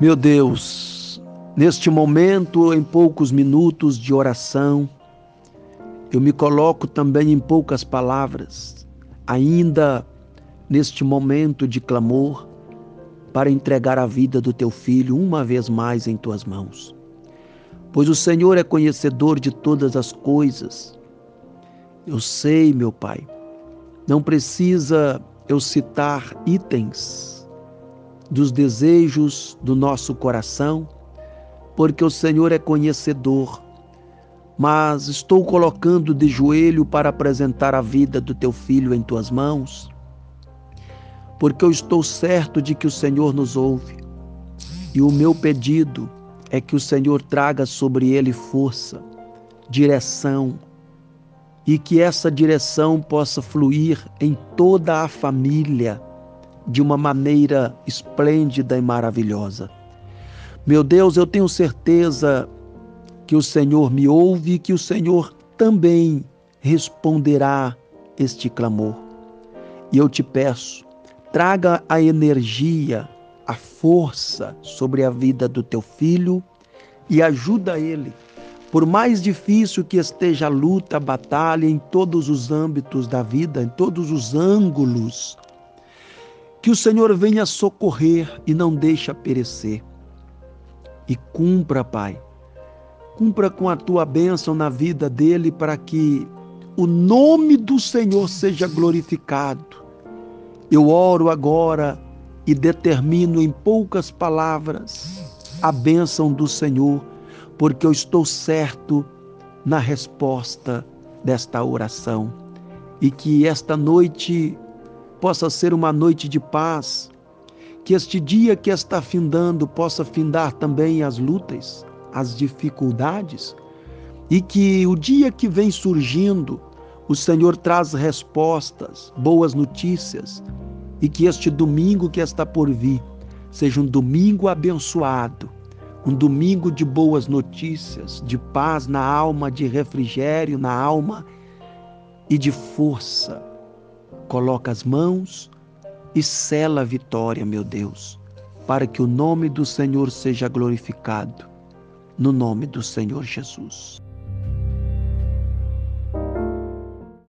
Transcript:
Meu Deus, neste momento, em poucos minutos de oração, eu me coloco também em poucas palavras, ainda neste momento de clamor, para entregar a vida do teu filho uma vez mais em tuas mãos. Pois o Senhor é conhecedor de todas as coisas. Eu sei, meu Pai, não precisa eu citar itens dos desejos do nosso coração, porque o Senhor é conhecedor. Mas estou colocando de joelho para apresentar a vida do teu filho em tuas mãos, porque eu estou certo de que o Senhor nos ouve. E o meu pedido é que o Senhor traga sobre ele força, direção, e que essa direção possa fluir em toda a família de uma maneira esplêndida e maravilhosa. Meu Deus, eu tenho certeza que o Senhor me ouve e que o Senhor também responderá este clamor. E eu te peço, traga a energia, a força sobre a vida do teu filho e ajuda ele. Por mais difícil que esteja a luta, a batalha em todos os âmbitos da vida, em todos os ângulos, que o Senhor venha socorrer e não deixa perecer. E cumpra, Pai, cumpra com a tua bênção na vida dele para que o nome do Senhor seja glorificado. Eu oro agora e determino em poucas palavras a bênção do Senhor, porque eu estou certo na resposta desta oração. E que esta noite possa ser uma noite de paz, que este dia que está findando possa findar também as lutas, as dificuldades, e que o dia que vem surgindo, o Senhor traz respostas, boas notícias, e que este domingo que está por vir seja um domingo abençoado, um domingo de boas notícias, de paz na alma, de refrigério na alma e de força Coloca as mãos e sela a vitória, meu Deus, para que o nome do Senhor seja glorificado. No nome do Senhor Jesus.